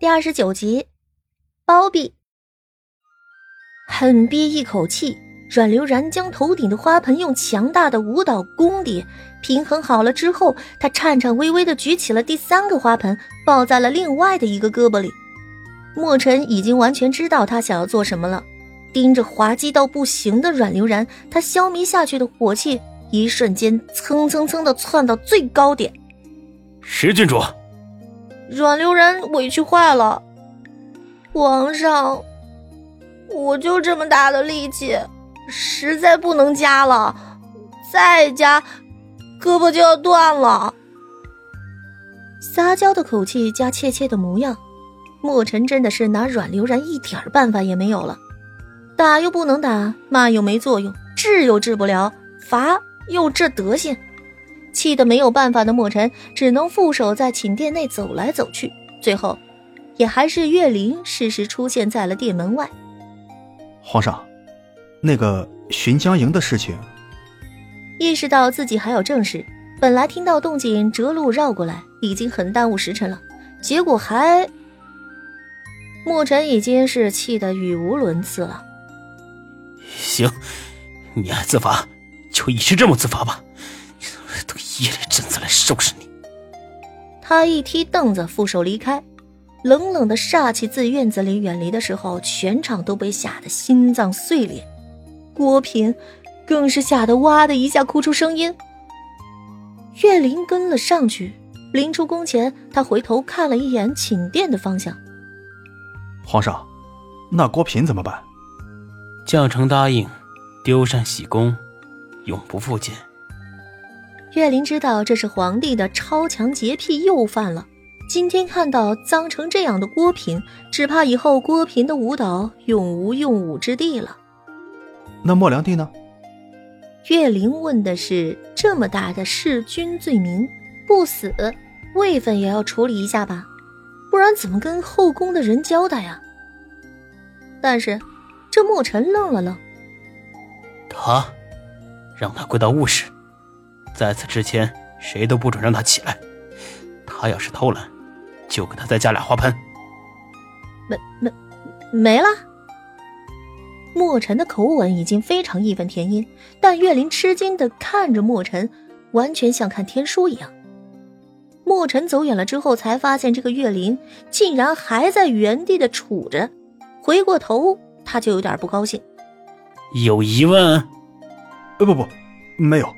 第二十九集，包庇。狠憋一口气，阮流然将头顶的花盆用强大的舞蹈功底平衡好了之后，他颤颤巍巍的举起了第三个花盆，抱在了另外的一个胳膊里。墨尘已经完全知道他想要做什么了，盯着滑稽到不行的阮流然，他消弭下去的火气一瞬间蹭蹭蹭的窜到最高点。石郡主。阮流然委屈坏了，皇上，我就这么大的力气，实在不能加了，再加，胳膊就要断了。撒娇的口气加怯怯的模样，墨尘真的是拿阮流然一点办法也没有了，打又不能打，骂又没作用，治又治不了，罚又这德行。气得没有办法的墨尘只能负手在寝殿内走来走去，最后，也还是岳灵适时出现在了殿门外。皇上，那个巡江营的事情。意识到自己还有正事，本来听到动静折路绕过来，已经很耽误时辰了，结果还……墨尘已经是气得语无伦次了。行，你爱自罚，就一直这么自罚吧。等夜里朕再来收拾你。他一踢凳子，负手离开。冷冷的煞气自院子里远离的时候，全场都被吓得心脏碎裂。郭平更是吓得哇的一下哭出声音。岳林跟了上去，临出宫前，他回头看了一眼寝殿的方向。皇上，那郭平怎么办？将臣答应，丢山洗功，永不复见。岳林知道这是皇帝的超强洁癖又犯了。今天看到脏成这样的郭平，只怕以后郭平的舞蹈永无用武之地了。那莫良娣呢？岳林问的是这么大的弑君罪名，不死，位分也要处理一下吧，不然怎么跟后宫的人交代呀？但是这墨尘愣了愣，他让他跪到卧室。在此之前，谁都不准让他起来。他要是偷懒，就给他再加俩花盆。没没没了。墨尘的口吻已经非常义愤填膺，但岳林吃惊的看着墨尘，完全像看天书一样。墨尘走远了之后，才发现这个岳林竟然还在原地的杵着。回过头，他就有点不高兴。有疑问？呃，不不，没有。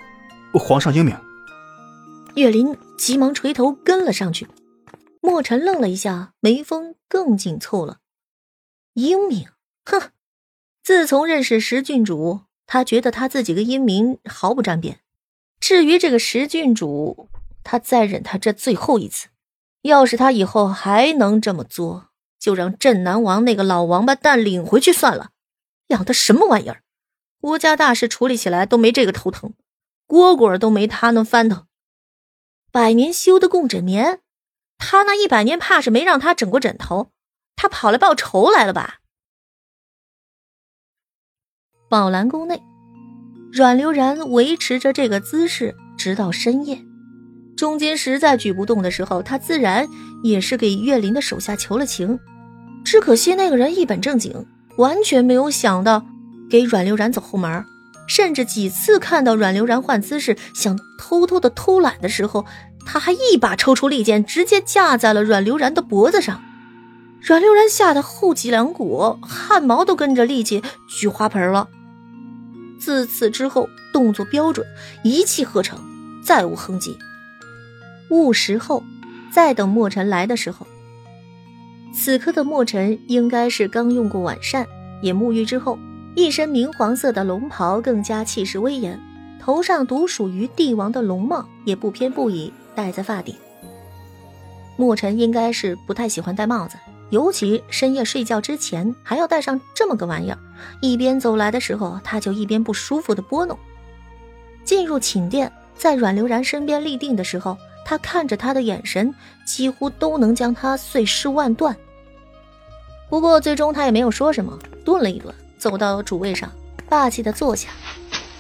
皇上英明。岳林急忙垂头跟了上去。墨尘愣了一下，眉峰更紧凑了。英明？哼！自从认识石郡主，他觉得他自己跟英明毫不沾边。至于这个石郡主，他再忍他这最后一次。要是他以后还能这么作，就让镇南王那个老王八蛋领回去算了。养的什么玩意儿？国家大事处理起来都没这个头疼。蝈蝈都没他能翻腾，百年修的共枕眠，他那一百年怕是没让他枕过枕头，他跑来报仇来了吧？宝兰宫内，阮流然维持着这个姿势直到深夜，中间实在举不动的时候，他自然也是给岳林的手下求了情，只可惜那个人一本正经，完全没有想到给阮流然走后门。甚至几次看到阮流然换姿势想偷偷的偷懒的时候，他还一把抽出利剑，直接架在了阮流然的脖子上。阮流然吓得后脊梁骨汗毛都跟着立起，举花盆了。自此之后，动作标准，一气呵成，再无哼唧。午时后，再等墨尘来的时候，此刻的墨尘应该是刚用过晚膳，也沐浴之后。一身明黄色的龙袍更加气势威严，头上独属于帝王的龙帽也不偏不倚戴在发顶。墨尘应该是不太喜欢戴帽子，尤其深夜睡觉之前还要戴上这么个玩意儿。一边走来的时候，他就一边不舒服的拨弄。进入寝殿，在阮流然身边立定的时候，他看着他的眼神几乎都能将他碎尸万段。不过最终他也没有说什么，顿了一顿。走到主位上，霸气的坐下，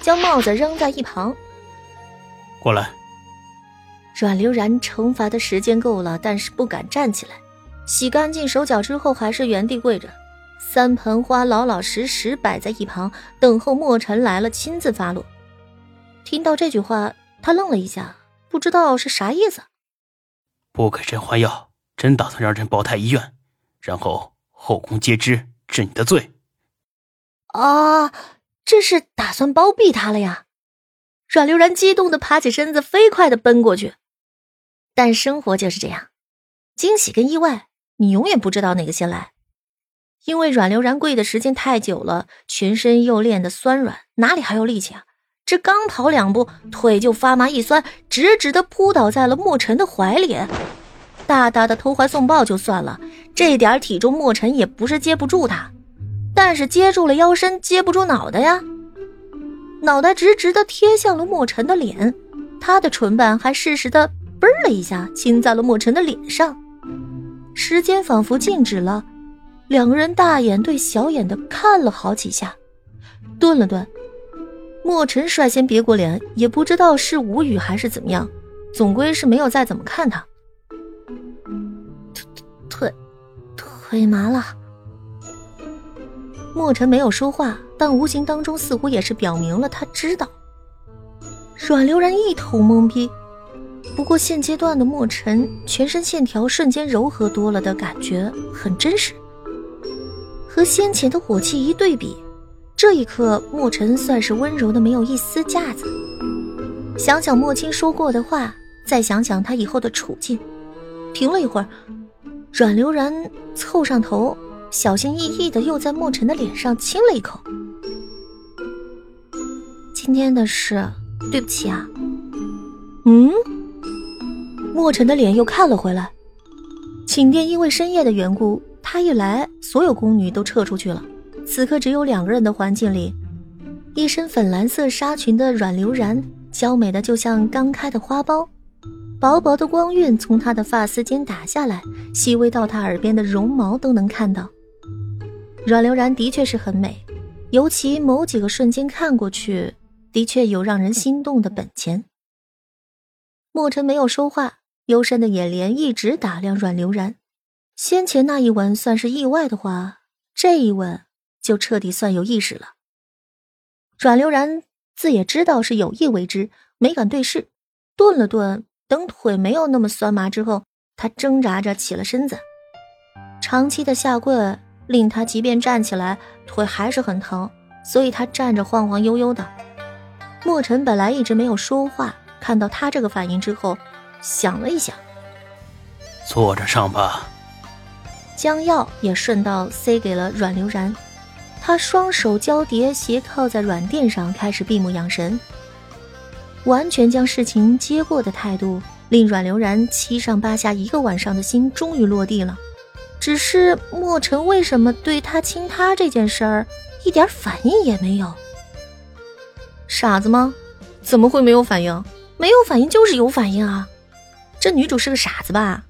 将帽子扔在一旁。过来。阮流然惩罚的时间够了，但是不敢站起来，洗干净手脚之后，还是原地跪着，三盆花老老实实摆在一旁，等候墨尘来了亲自发落。听到这句话，他愣了一下，不知道是啥意思。不给朕换药，真打算让朕保太医院，然后后宫皆知治你的罪。啊，这是打算包庇他了呀！阮流然激动的爬起身子，飞快的奔过去。但生活就是这样，惊喜跟意外。你永远不知道哪个先来，因为阮流然跪的时间太久了，全身又练得酸软，哪里还有力气啊？这刚跑两步，腿就发麻一酸，直直的扑倒在了莫尘的怀里。大大的投怀送抱就算了，这点体重莫尘也不是接不住他，但是接住了腰身，接不住脑袋呀。脑袋直直的贴向了莫尘的脸，他的唇瓣还适时的嘣了一下亲在了莫尘的脸上。时间仿佛静止了，两个人大眼对小眼的看了好几下，顿了顿，莫尘率先别过脸，也不知道是无语还是怎么样，总归是没有再怎么看他。腿腿，腿麻了。莫尘没有说话，但无形当中似乎也是表明了他知道。阮流然一头懵逼。不过现阶段的墨尘全身线条瞬间柔和多了的感觉很真实，和先前的火气一对比，这一刻墨尘算是温柔的没有一丝架子。想想莫青说过的话，再想想他以后的处境，停了一会儿，阮流然凑上头，小心翼翼的又在墨尘的脸上亲了一口。今天的事，对不起啊。嗯。莫尘的脸又看了回来，寝殿因为深夜的缘故，他一来，所有宫女都撤出去了。此刻只有两个人的环境里，一身粉蓝色纱裙的阮流然，娇美的就像刚开的花苞，薄薄的光晕从她的发丝间打下来，细微到她耳边的绒毛都能看到。阮流然的确是很美，尤其某几个瞬间看过去，的确有让人心动的本钱。莫尘没有说话。幽深的眼帘一直打量阮流然，先前那一吻算是意外的话，这一吻就彻底算有意识了。阮流然自也知道是有意为之，没敢对视，顿了顿，等腿没有那么酸麻之后，他挣扎着起了身子。长期的下跪令他即便站起来，腿还是很疼，所以他站着晃晃悠悠的。墨尘本来一直没有说话，看到他这个反应之后。想了一想，坐着上吧。将药也顺道塞给了阮流然，他双手交叠斜靠在软垫上，开始闭目养神。完全将事情接过的态度，令阮流然七上八下一个晚上的心终于落地了。只是墨尘为什么对他亲她这件事儿一点反应也没有？傻子吗？怎么会没有反应？没有反应就是有反应啊！这女主是个傻子吧？